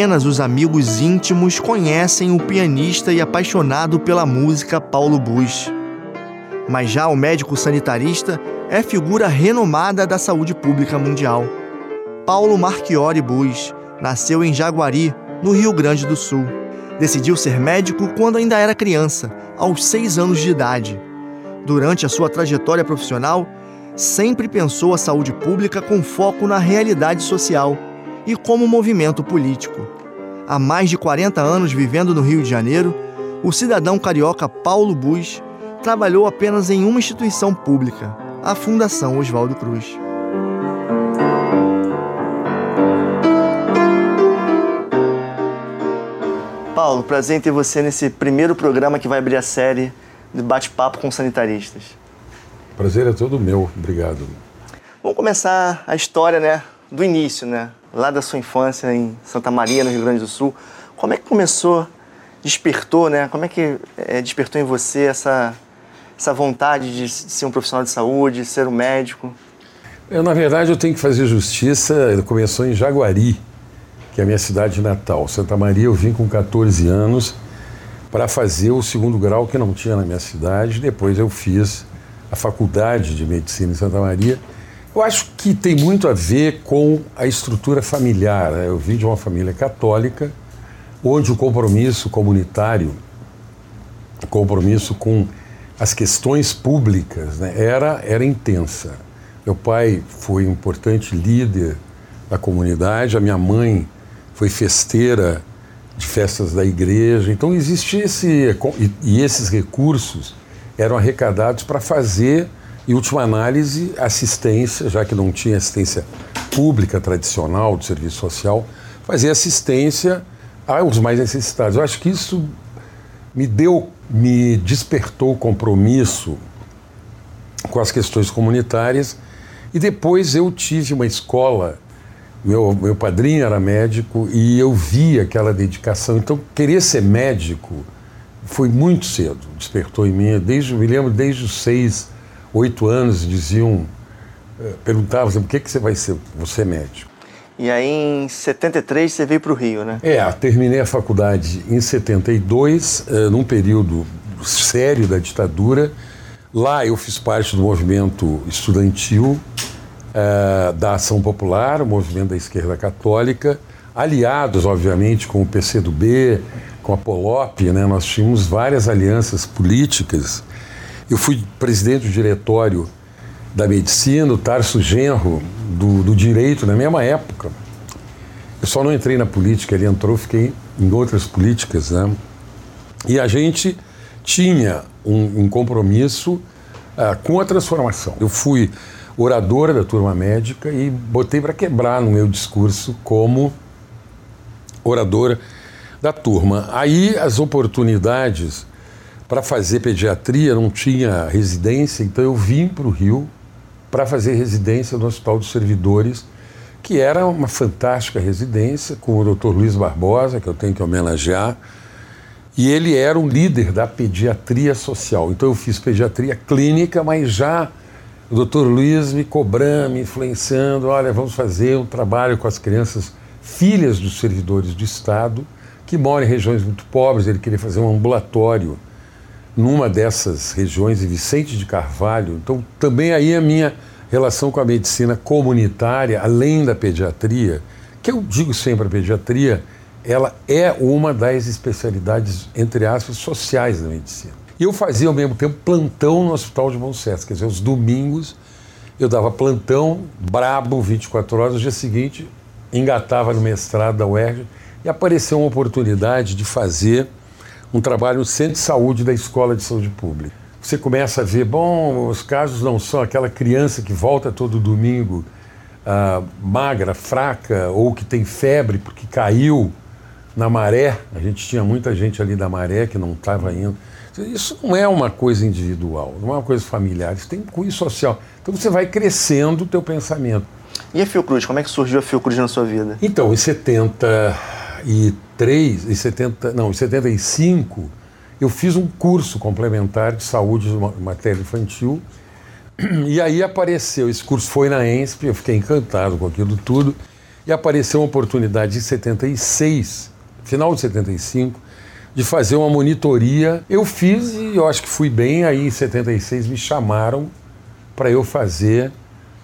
apenas os amigos íntimos conhecem o pianista e apaixonado pela música Paulo Bus. Mas já o médico sanitarista é figura renomada da saúde pública mundial. Paulo Marchiori Bus nasceu em Jaguari, no Rio Grande do Sul. Decidiu ser médico quando ainda era criança, aos seis anos de idade. Durante a sua trajetória profissional, sempre pensou a saúde pública com foco na realidade social e como movimento político. Há mais de 40 anos vivendo no Rio de Janeiro, o cidadão carioca Paulo Bus trabalhou apenas em uma instituição pública, a Fundação Oswaldo Cruz. Paulo, prazer em ter você nesse primeiro programa que vai abrir a série de bate-papo com sanitaristas. Prazer é todo meu, obrigado. Vamos começar a história, né, do início, né, lá da sua infância em Santa Maria, no Rio Grande do Sul. Como é que começou, despertou, né? Como é que é, despertou em você essa essa vontade de ser um profissional de saúde, ser um médico? Eu, na verdade, eu tenho que fazer justiça. Começou em Jaguari, que é a minha cidade natal. Santa Maria, eu vim com 14 anos para fazer o segundo grau que não tinha na minha cidade. Depois eu fiz a faculdade de medicina em Santa Maria. Eu acho que tem muito a ver com a estrutura familiar. Né? Eu vim de uma família católica, onde o compromisso comunitário, o compromisso com as questões públicas, né, era, era intensa. Meu pai foi um importante líder da comunidade, a minha mãe foi festeira de festas da igreja. Então existia esse e, e esses recursos eram arrecadados para fazer, em última análise, assistência, já que não tinha assistência pública tradicional do serviço social, fazer assistência aos mais necessitados. Eu acho que isso me deu, me despertou o compromisso com as questões comunitárias e depois eu tive uma escola meu, meu padrinho era médico e eu vi aquela dedicação. Então, querer ser médico foi muito cedo, despertou em mim. Desde, me lembro, desde os seis, oito anos, diziam, eh, perguntavam assim, por que, que você vai ser, você é médico? E aí, em 73, você veio para o Rio, né? É, terminei a faculdade em 72, uh, num período sério da ditadura. Lá eu fiz parte do movimento estudantil uh, da Ação Popular, o movimento da esquerda católica, aliados, obviamente, com o PCdoB, com a Polop, né? nós tínhamos várias alianças políticas. Eu fui presidente do diretório da medicina, o Tarso Genro, do, do direito, na mesma época. Eu só não entrei na política, ele entrou, fiquei em outras políticas. Né? E a gente tinha um, um compromisso uh, com a transformação. Eu fui oradora da turma médica e botei para quebrar no meu discurso como oradora da turma. Aí as oportunidades para fazer pediatria não tinha residência, então eu vim para o Rio para fazer residência no Hospital dos Servidores, que era uma fantástica residência com o Dr. Luiz Barbosa, que eu tenho que homenagear. E ele era um líder da pediatria social. Então eu fiz pediatria clínica, mas já o doutor Luiz me cobrando, me influenciando, olha, vamos fazer um trabalho com as crianças filhas dos servidores do Estado, que moram em regiões muito pobres, ele queria fazer um ambulatório numa dessas regiões, em Vicente de Carvalho. Então, também aí a minha relação com a medicina comunitária, além da pediatria, que eu digo sempre, a pediatria, ela é uma das especialidades, entre aspas, sociais da medicina. E eu fazia ao mesmo tempo plantão no Hospital de Sucesso, quer dizer, os domingos eu dava plantão, brabo, 24 horas, no dia seguinte engatava no mestrado da UERJ e apareceu uma oportunidade de fazer um trabalho no Centro de Saúde da Escola de Saúde Pública. Você começa a ver, bom, os casos não são aquela criança que volta todo domingo ah, magra, fraca, ou que tem febre porque caiu na maré. A gente tinha muita gente ali da maré que não estava indo. Isso não é uma coisa individual, não é uma coisa familiar, isso tem cunho social. Então você vai crescendo o teu pensamento. E a Fiocruz, como é que surgiu a Fiocruz na sua vida? Então, em 73, em 70, não, em 75, eu fiz um curso complementar de saúde de matéria infantil. E aí apareceu, esse curso foi na ENSP, eu fiquei encantado com aquilo tudo. E e apareceu uma oportunidade em 76, final de 75, de fazer uma monitoria. Eu fiz e eu acho que fui bem. Aí em 76 me chamaram para eu fazer,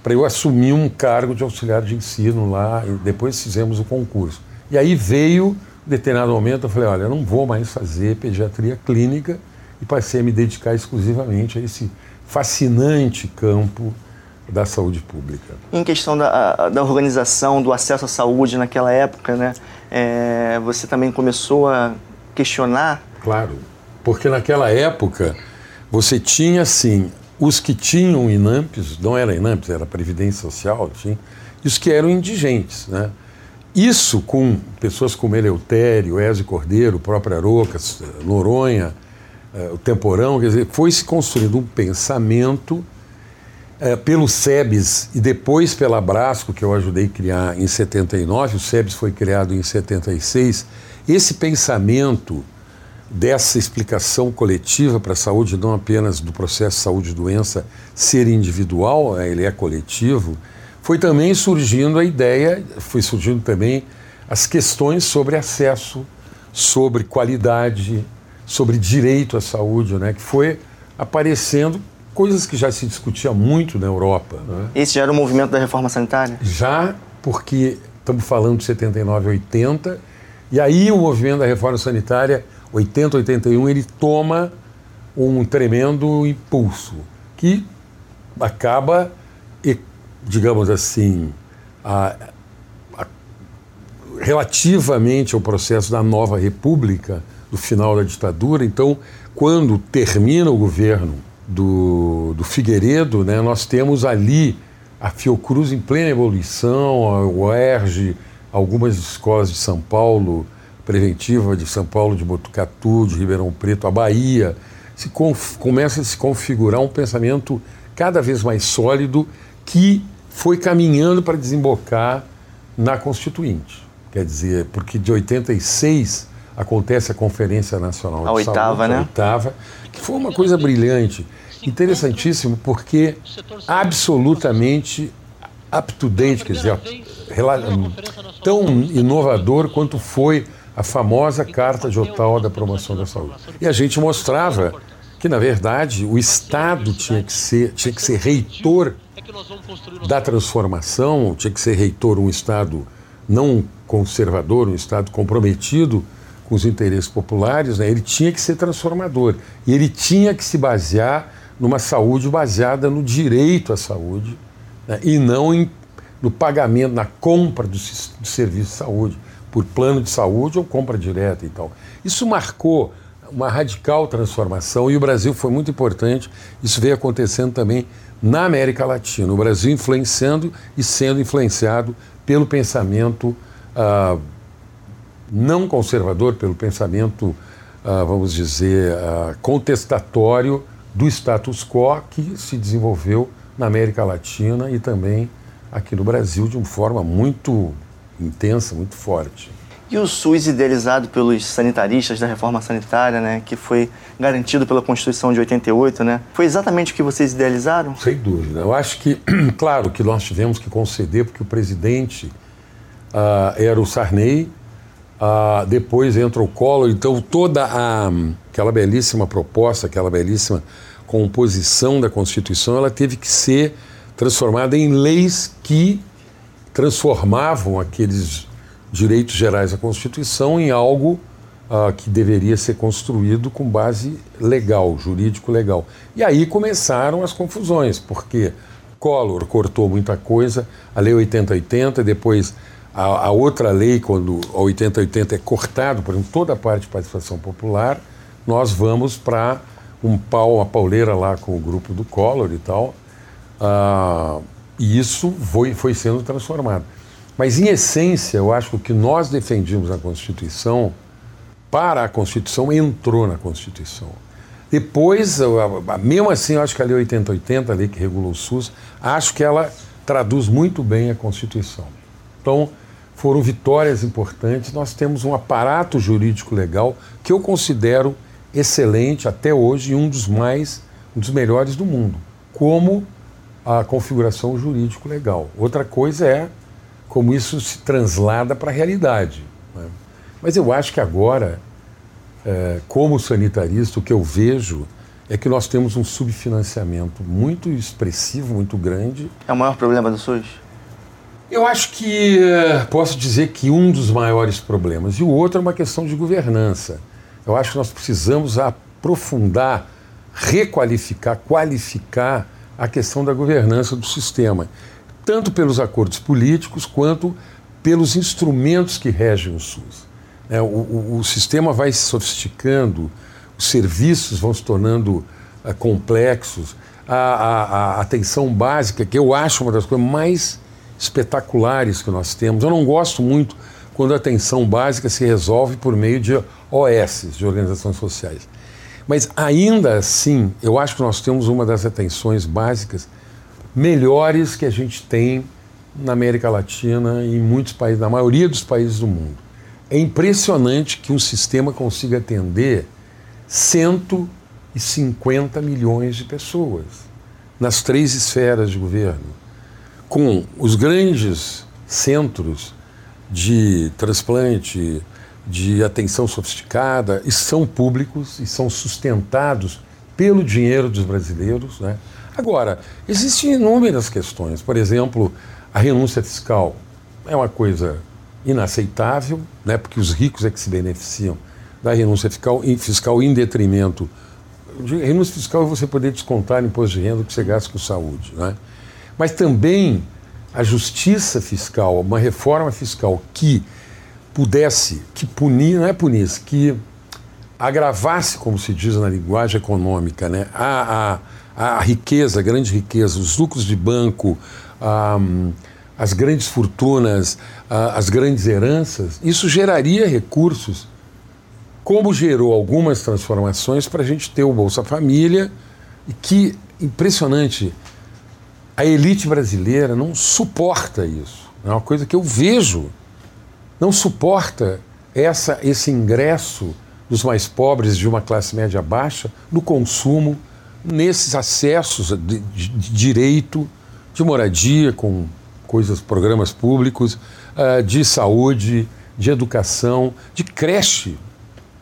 para eu assumir um cargo de auxiliar de ensino lá. E depois fizemos o concurso. E aí veio, em determinado momento, eu falei: olha, eu não vou mais fazer pediatria clínica e passei a me dedicar exclusivamente a esse fascinante campo da saúde pública. Em questão da, da organização, do acesso à saúde naquela época, né, é, você também começou a questionar? Claro, porque naquela época você tinha, sim, os que tinham INAMPs, não era INAMPs, era Previdência Social, enfim, e os que eram indigentes, né? Isso com pessoas como Eleutério, Ezio Cordeiro, o próprio Arocas, Noronha, eh, o Temporão, quer dizer, foi se construindo um pensamento é, pelo SEBS e depois pela Brasco, que eu ajudei a criar em 79, o SEBS foi criado em 76, esse pensamento dessa explicação coletiva para a saúde, não apenas do processo saúde-doença ser individual, é, ele é coletivo, foi também surgindo a ideia, foi surgindo também as questões sobre acesso, sobre qualidade, sobre direito à saúde, né, que foi aparecendo coisas que já se discutia muito na Europa. Né? Esse já era o movimento da reforma sanitária? Já, porque estamos falando de 79, 80, e aí o movimento da reforma sanitária, 80, 81, ele toma um tremendo impulso, que acaba, digamos assim, a, a, relativamente ao processo da nova república, do final da ditadura. Então, quando termina o governo do, do Figueiredo, né, nós temos ali a Fiocruz em plena evolução, a UERJ, algumas escolas de São Paulo, Preventiva de São Paulo, de Botucatu, de Ribeirão Preto, a Bahia, se começa a se configurar um pensamento cada vez mais sólido que foi caminhando para desembocar na Constituinte. Quer dizer, porque de 86 acontece a Conferência Nacional a de oitava, Saúde, né? a oitava, que foi uma coisa brilhante, interessantíssimo, porque absolutamente up-to-date, quer dizer, tão inovador quanto foi a famosa Carta de Ottawa da Promoção da Saúde. E a gente mostrava que, na verdade, o Estado tinha que ser, tinha que ser reitor da transformação, tinha que ser reitor um Estado não conservador, um Estado comprometido com os interesses populares, né, ele tinha que ser transformador. E ele tinha que se basear numa saúde baseada no direito à saúde né, e não em, no pagamento, na compra do, do serviço de saúde, por plano de saúde ou compra direta e tal. Isso marcou uma radical transformação e o Brasil foi muito importante. Isso veio acontecendo também na América Latina. O Brasil influenciando e sendo influenciado pelo pensamento. Uh, não conservador, pelo pensamento, ah, vamos dizer, ah, contestatório do status quo que se desenvolveu na América Latina e também aqui no Brasil de uma forma muito intensa, muito forte. E o SUS idealizado pelos sanitaristas da reforma sanitária, né, que foi garantido pela Constituição de 88, né, foi exatamente o que vocês idealizaram? Sem dúvida. Eu acho que, claro, que nós tivemos que conceder porque o presidente uh, era o Sarney, ah, depois entra o Collor, então toda a, aquela belíssima proposta, aquela belíssima composição da Constituição, ela teve que ser transformada em leis que transformavam aqueles direitos gerais da Constituição em algo ah, que deveria ser construído com base legal, jurídico legal. E aí começaram as confusões, porque Collor cortou muita coisa, a Lei 8080, depois a, a, outra lei, quando a 8080 é cortado, por exemplo, toda a parte de participação popular, nós vamos para um pau, uma pauleira lá com o grupo do Collor e tal. Ah, e isso foi, foi sendo transformado. Mas, em essência, eu acho que o que nós defendimos na Constituição, para a Constituição, entrou na Constituição. Depois, mesmo assim, eu acho que a Lei 8080, a lei que regula o SUS, acho que ela traduz muito bem a Constituição. Então, foram vitórias importantes. Nós temos um aparato jurídico legal que eu considero excelente até hoje e um dos mais, um dos melhores do mundo, como a configuração jurídico legal. Outra coisa é como isso se translada para a realidade. Né? Mas eu acho que agora, é, como sanitarista, o que eu vejo é que nós temos um subfinanciamento muito expressivo, muito grande. É o maior problema do SUS? Eu acho que é, posso dizer que um dos maiores problemas, e o outro é uma questão de governança. Eu acho que nós precisamos aprofundar, requalificar, qualificar a questão da governança do sistema, tanto pelos acordos políticos quanto pelos instrumentos que regem o SUS. É, o, o, o, sistema vai se sofisticando, os serviços vão se tornando uh, complexos, a, a, a, atenção básica, que eu acho uma das coisas mais espetaculares que nós temos. Eu não gosto muito quando a atenção básica se resolve por meio de OS, de organizações sociais. Mas ainda assim, eu acho que nós temos uma das atenções básicas melhores que a gente tem na América Latina e em muitos países, na maioria dos países do mundo. É impressionante que um sistema consiga atender 150 milhões de pessoas nas três esferas de governo, com os grandes centros de transplante, de atenção sofisticada e são públicos e são sustentados pelo dinheiro dos brasileiros. Né? Agora, existem inúmeras questões. Por exemplo, a renúncia fiscal é uma coisa inaceitável, né? porque os ricos é que se beneficiam da renúncia fiscal, fiscal em detrimento. De renúncia fiscal é você poder descontar imposto de renda que você gasta com saúde. Né? Mas também a justiça fiscal, uma reforma fiscal que pudesse, que punir, não é punisse, que agravasse, como se diz na linguagem econômica, né, a, a, a riqueza, a grande riqueza, os lucros de banco, as grandes fortunas, as grandes heranças, isso geraria recursos, como gerou algumas transformações para a gente ter o Bolsa Família, e que, impressionante, a elite brasileira não suporta isso. É uma coisa que eu vejo não suporta essa, esse ingresso dos mais pobres de uma classe média baixa no consumo, nesses acessos de, de, direito, de moradia, com coisas, programas públicos, uh, de saúde, de educação, de creche,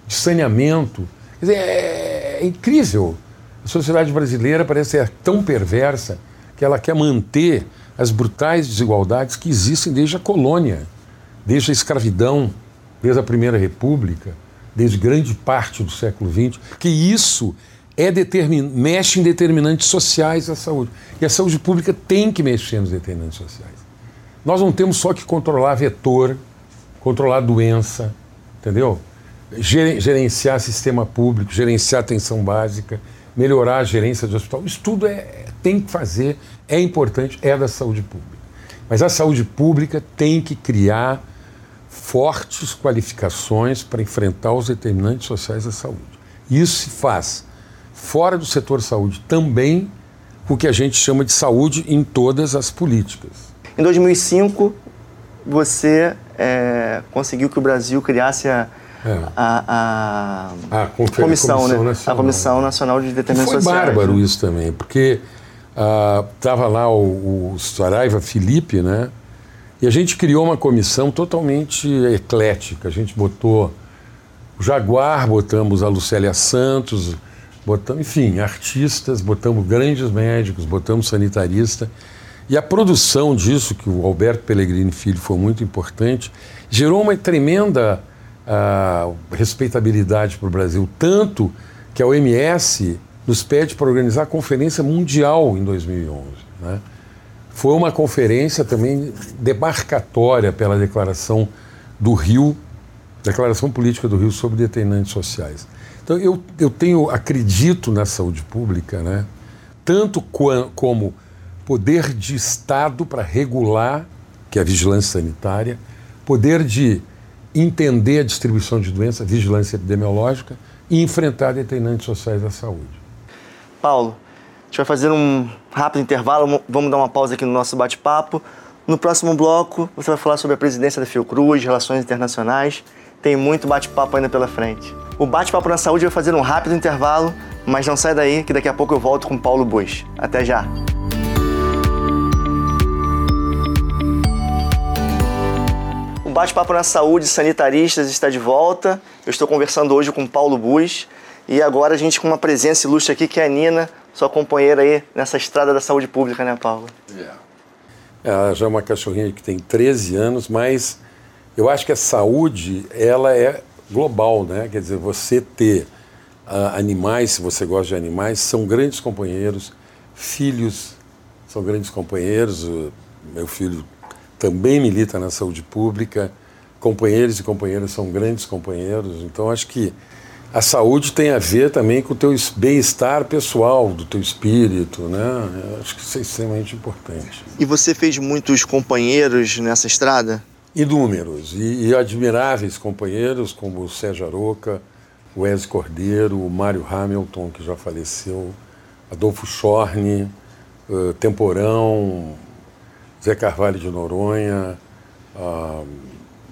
de saneamento. Quer dizer, é, é incrível. A sociedade brasileira parece ser tão perversa que ela quer manter as brutais desigualdades que existem desde a colônia desde a escravidão, desde a Primeira República, desde grande parte do século XX, que isso é determin... mexe em determinantes sociais da saúde. E a saúde pública tem que mexer nos determinantes sociais. Nós não temos só que controlar vetor, controlar doença, entendeu? Gerenciar sistema público, gerenciar atenção básica, melhorar a gerência de hospital. Isso tudo é, tem que fazer, é importante, é da saúde pública. Mas a saúde pública tem que criar fortes qualificações para enfrentar os determinantes sociais da saúde. Isso se faz fora do setor saúde também o que a gente chama de saúde em todas as políticas. Em 2005, você é, conseguiu que o Brasil criasse a, é. a, a, a comissão, comissão, né? Nacional. a Comissão Nacional de Determinantes Sociais. Foi bárbaro né? isso também, porque estava uh, lá o, o Saraiva Felipe, né? E a gente criou uma comissão totalmente eclética. A gente botou o Jaguar, botamos a Lucélia Santos, botamos, enfim, artistas, botamos grandes médicos, botamos sanitarista. E a produção disso, que o Alberto Pellegrini Filho foi muito importante, gerou uma tremenda uh, respeitabilidade para o Brasil. Tanto que a OMS nos pede para organizar a Conferência Mundial em 2011. Né? Foi uma conferência também demarcatória pela declaração do Rio, declaração política do Rio sobre determinantes sociais. Então eu, eu tenho, acredito na saúde pública, né? tanto como poder de Estado para regular, que é a vigilância sanitária, poder de entender a distribuição de doenças, vigilância epidemiológica e enfrentar determinantes sociais da saúde. Paulo, gente vai fazer um rápido intervalo, vamos dar uma pausa aqui no nosso bate-papo. No próximo bloco, você vai falar sobre a presidência da Fiocruz, relações internacionais. Tem muito bate-papo ainda pela frente. O bate-papo na saúde vai fazer um rápido intervalo, mas não sai daí que daqui a pouco eu volto com Paulo Bush. Até já! Bate-Papo na Saúde Sanitaristas está de volta. Eu estou conversando hoje com Paulo Bus e agora a gente com uma presença ilustre aqui que é a Nina, sua companheira aí nessa estrada da saúde pública, né, Paulo? É. Ela já é uma cachorrinha que tem 13 anos, mas eu acho que a saúde ela é global, né? Quer dizer, você ter uh, animais, se você gosta de animais, são grandes companheiros, filhos são grandes companheiros. O meu filho também milita na saúde pública, companheiros e companheiras são grandes companheiros. Então acho que a saúde tem a ver também com o teu bem-estar pessoal, do teu espírito, né? Eu acho que isso é extremamente importante. E você fez muitos companheiros nessa estrada? Inúmeros e, e admiráveis companheiros como o Sérgio Aroca, o Wes Cordeiro, o Mário Hamilton, que já faleceu, Adolfo Schorne, uh, Temporão, Zé Carvalho de Noronha, uh,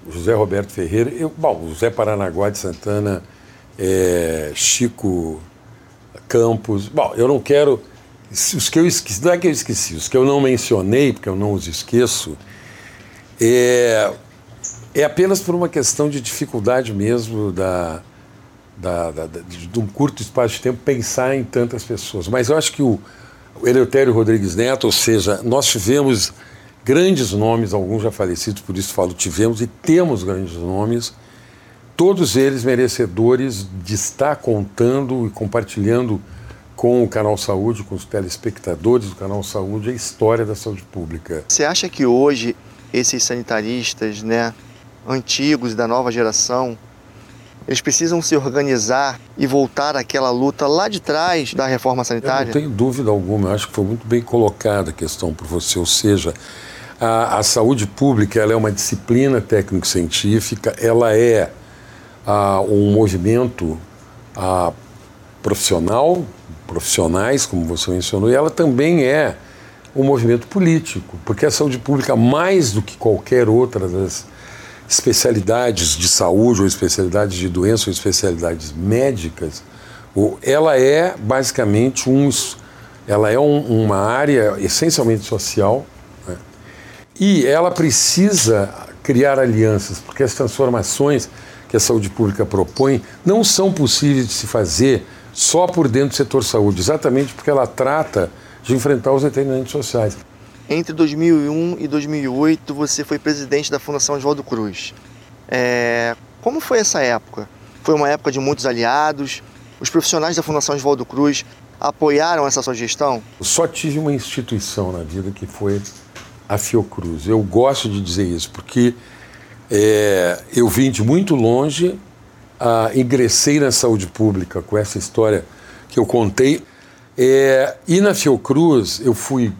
José Roberto Ferreira, eu, bom, José Paranaguá de Santana, é, Chico Campos. Bom, eu não quero. Os que eu esqueci, não é que eu esqueci, os que eu não mencionei, porque eu não os esqueço, é, é apenas por uma questão de dificuldade mesmo da, da, da, de, de um curto espaço de tempo pensar em tantas pessoas. Mas eu acho que o, o Eleutério Rodrigues Neto, ou seja, nós tivemos grandes nomes, alguns já falecidos, por isso falo tivemos e temos grandes nomes, todos eles merecedores de estar contando e compartilhando com o Canal Saúde, com os telespectadores do Canal Saúde, a história da saúde pública. Você acha que hoje esses sanitaristas, né, antigos da nova geração, eles precisam se organizar e voltar àquela luta lá de trás da reforma sanitária? Eu não tenho dúvida alguma, eu acho que foi muito bem colocada a questão por você, ou seja, a, a saúde pública ela é uma disciplina técnico-científica, ela é a, um movimento a, profissional, profissionais, como você mencionou, e ela também é um movimento político, porque a saúde pública, mais do que qualquer outra das especialidades de saúde, ou especialidades de doença, ou especialidades médicas, ela é basicamente um, ela é um, uma área essencialmente social né? e ela precisa criar alianças, porque as transformações que a saúde pública propõe não são possíveis de se fazer só por dentro do setor saúde, exatamente porque ela trata de enfrentar os determinantes sociais. Entre 2001 e 2008, você foi presidente da Fundação Oswaldo Cruz. É... Como foi essa época? Foi uma época de muitos aliados? Os profissionais da Fundação Oswaldo Cruz apoiaram essa sua gestão? Eu só tive uma instituição na vida que foi a Fiocruz. Eu gosto de dizer isso porque é, eu vim de muito longe, ah, ingressei na saúde pública com essa história que eu contei. É, e na Fiocruz eu fui,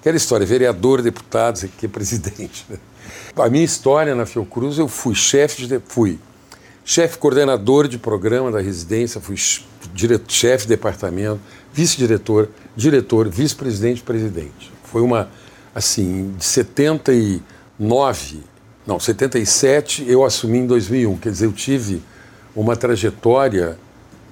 aquela história, vereador, deputado, aqui presidente. Né? A minha história na Fiocruz, eu fui chefe de, fui chefe coordenador de programa da residência, fui chefe de departamento, vice-diretor, diretor, vice-presidente, presidente. Foi uma, assim, de 79 não, 77 eu assumi em 2001. Quer dizer, eu tive uma trajetória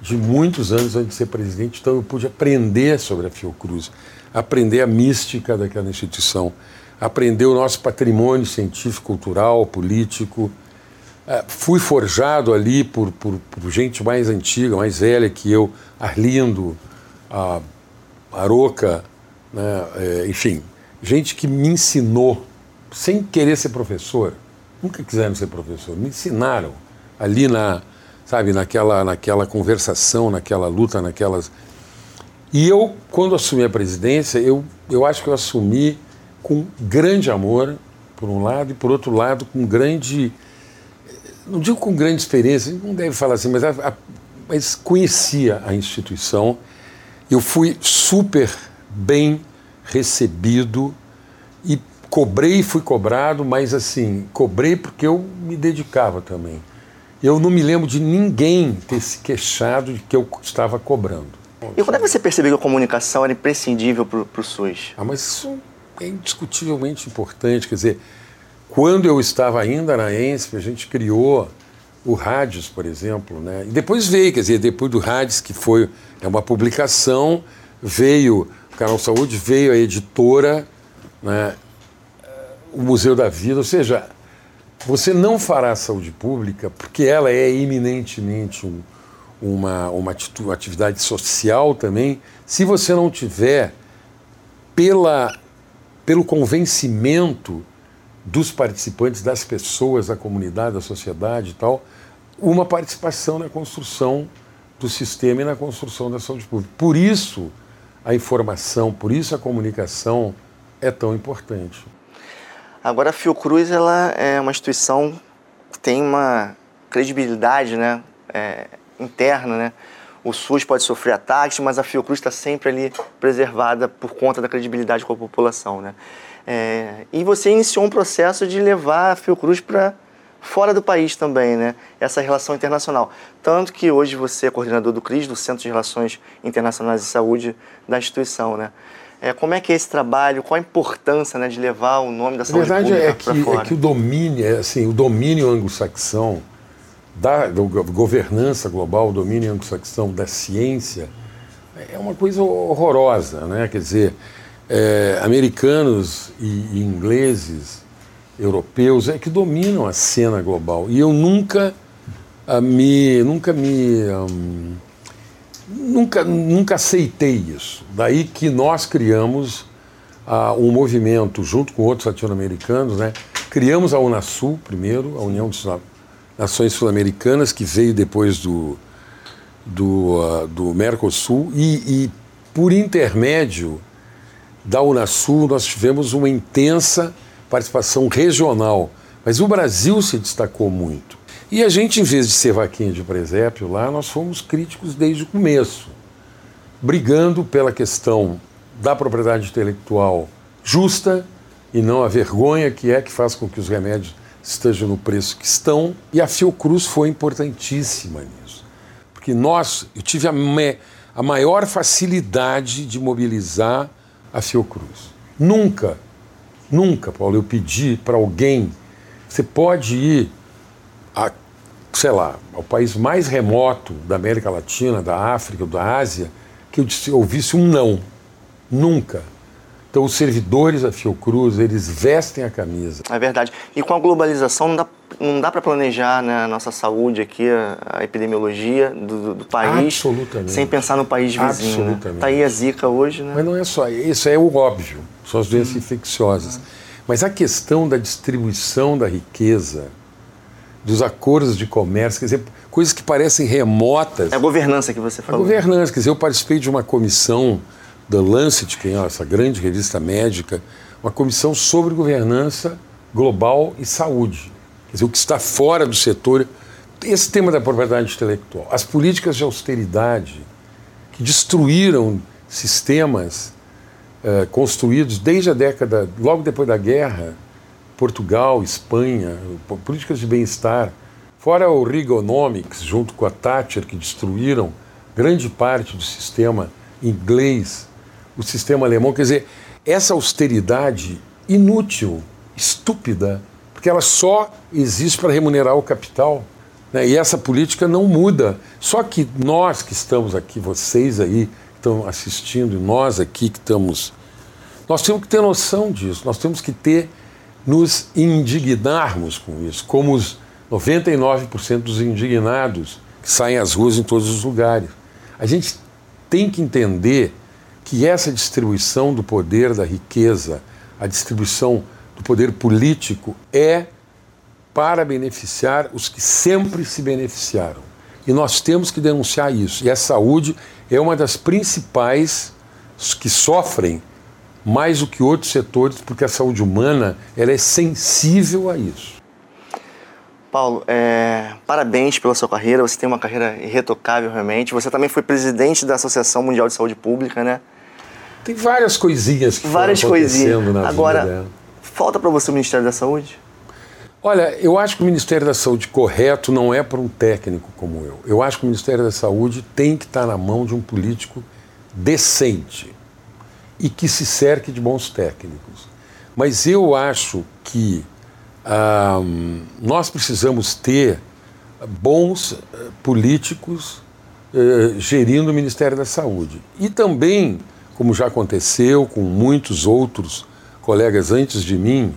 de muitos anos antes de ser presidente, então eu pude aprender sobre a Fiocruz, aprender a mística daquela instituição, aprender o nosso patrimônio científico, cultural, político. É, fui forjado ali por, por, por, gente mais antiga, mais velha que eu, Arlindo, a Aroca, né, é, enfim, gente que me ensinou sem querer ser professor, nunca quiseram ser professor, me ensinaram ali na, sabe, naquela, naquela conversação, naquela luta, naquelas. E eu, quando assumi a presidência, eu, eu acho que eu assumi com grande amor, por um lado, e por outro lado, com grande. Não digo com grande experiência, não deve falar assim, mas, a, a, mas conhecia a instituição. Eu fui super bem recebido e cobrei fui cobrado, mas assim, cobrei porque eu me dedicava também. Eu não me lembro de ninguém ter se queixado de que eu estava cobrando. E quando é que você percebeu que a comunicação era imprescindível para o SUS? Ah, mas isso é indiscutivelmente importante. Quer dizer, quando eu estava ainda na ENSP, a gente criou o Rádios, por exemplo, né? E depois veio, quer dizer, depois do Rádios, que foi é uma publicação, veio o Canal Saúde, veio a editora, né? o Museu da Vida, ou seja, Você não fará saúde pública porque ela é eminentemente um, uma, uma atividade social também, se você não tiver pela, pelo convencimento dos participantes, das pessoas, da comunidade, da sociedade e tal, uma participação na construção do sistema e na construção da saúde pública. Por isso a informação, por isso a comunicação é tão importante. Agora a Fiocruz ela é uma instituição que tem uma credibilidade, né, é, interna, né? O SUS pode sofrer ataques, mas a Fiocruz está sempre ali preservada por conta da credibilidade com a população, né? É, e você iniciou um processo de levar a Fiocruz para fora do país também, né? Essa relação internacional. Tanto que hoje você é coordenador do CRIS, do Centro de Relações Internacionais de Saúde da instituição, né? É, como é que é esse trabalho? Qual a importância né, de levar o nome da saúde pública é para fora? É que o domínio, é assim, o domínio anglo-saxão da, da governança global, o domínio anglo-saxão da ciência é uma coisa horrorosa, né? Quer dizer, é, americanos e, e ingleses europeus é que dominam a cena global. E eu nunca uh, me. Nunca me. Um, nunca, nunca aceitei isso. Daí que nós criamos uh, um movimento, junto com outros latino-americanos, né? criamos a Unasul primeiro, a União de Nações Sul-Americanas, que veio depois do, do, uh, do Mercosul, e, e por intermédio da Unasul nós tivemos uma intensa participação regional. Mas o Brasil se destacou muito. E a gente, em vez de ser vaquinha de presépio lá, nós fomos críticos desde o começo, brigando pela questão da propriedade intelectual justa e não a vergonha que é que faz com que os remédios estejam no preço que estão. E a Fiocruz foi importantíssima nisso. Porque nós, eu tive a, me, a maior facilidade de mobilizar a Fiocruz. Nunca Nunca, Paulo, eu pedi para alguém. Você pode ir, sei lá, ao país mais remoto da América Latina, da África, da Ásia, que eu disse, ouvisse um não. Nunca. Então, os servidores da Fiocruz, eles vestem a camisa. É verdade. E com a globalização, não dá, não dá para planejar né, a nossa saúde aqui, a, a epidemiologia do, do, país, Absolutamente. sem pensar no país vizinho. Né? Absolutamente. Né? Tá aí a Zika hoje, né? Mas não é só isso, é o óbvio são as doenças infecciosas. Mas a questão da distribuição da riqueza, dos acordos de comércio, quer dizer, coisas que parecem remotas. É a governança que você falou. A governança, quer dizer, eu participei de uma comissão da Lancet, que é essa grande revista médica, uma comissão sobre governança global e saúde. Quer dizer, o que está fora do setor. Esse tema da propriedade intelectual, as políticas de austeridade que destruíram sistemas eh, construídos desde a década, logo depois da guerra, Portugal, Espanha, políticas de bem-estar, fora o Reaganomics, junto com a Thatcher, que destruíram grande parte do sistema inglês, o sistema alemão. Quer dizer, essa austeridade inútil, estúpida, porque ela só existe para remunerar o capital. Né? E essa política não muda. Só que nós que estamos aqui, vocês aí, estão assistindo, nós aqui que estamos. Nós temos que ter noção disso, nós temos que ter, nos indignarmos com isso, como os 99% dos indignados que saem às ruas em todos os lugares. A gente tem que entender que essa distribuição do poder, da riqueza, a distribuição do poder político é para beneficiar os que sempre se beneficiaram. E nós temos que denunciar isso. E a saúde é uma das principais que sofrem mais do que outros setores, porque a saúde humana ela é sensível a isso. Paulo, é, parabéns pela sua carreira. Você tem uma carreira irretocável realmente. Você também foi presidente da Associação Mundial de Saúde Pública, né? Tem várias coisinhas que várias foram acontecendo coisinhas. na Agora, vida. Agora, falta para você o Ministério da Saúde? Olha, eu acho que o Ministério da Saúde correto não é para um técnico como eu. Eu acho que o Ministério da Saúde tem que estar na mão de um político decente e que se cerque de bons técnicos. Mas eu acho que ah, nós precisamos ter bons eh, políticos eh, gerindo o Ministério da Saúde. E também, como já aconteceu com muitos outros colegas antes de mim,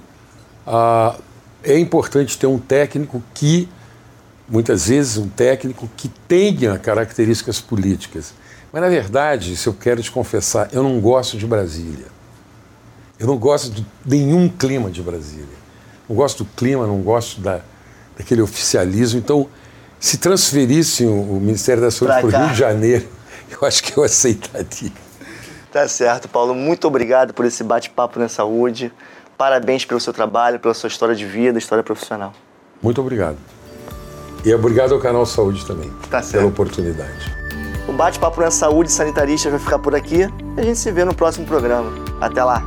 ah, é importante ter um técnico que, muitas vezes, um técnico que tenha características políticas. Mas, na verdade, se eu quero te confessar, eu não gosto de Brasília. Eu não gosto de nenhum clima de Brasília. Não gosto do clima, não gosto da, daquele oficialismo. Então, se transferissem o, Ministério da Saúde para o Rio de Janeiro, eu acho que eu aceitaria. Tá certo, Paulo. Muito obrigado por esse bate-papo na saúde. Parabéns pelo seu trabalho, pela sua história de vida, história profissional. Muito obrigado. E obrigado ao Canal Saúde também tá certo. pela oportunidade. O bate-papo na saúde sanitarista vai ficar por aqui a gente se vê no próximo programa. Até lá!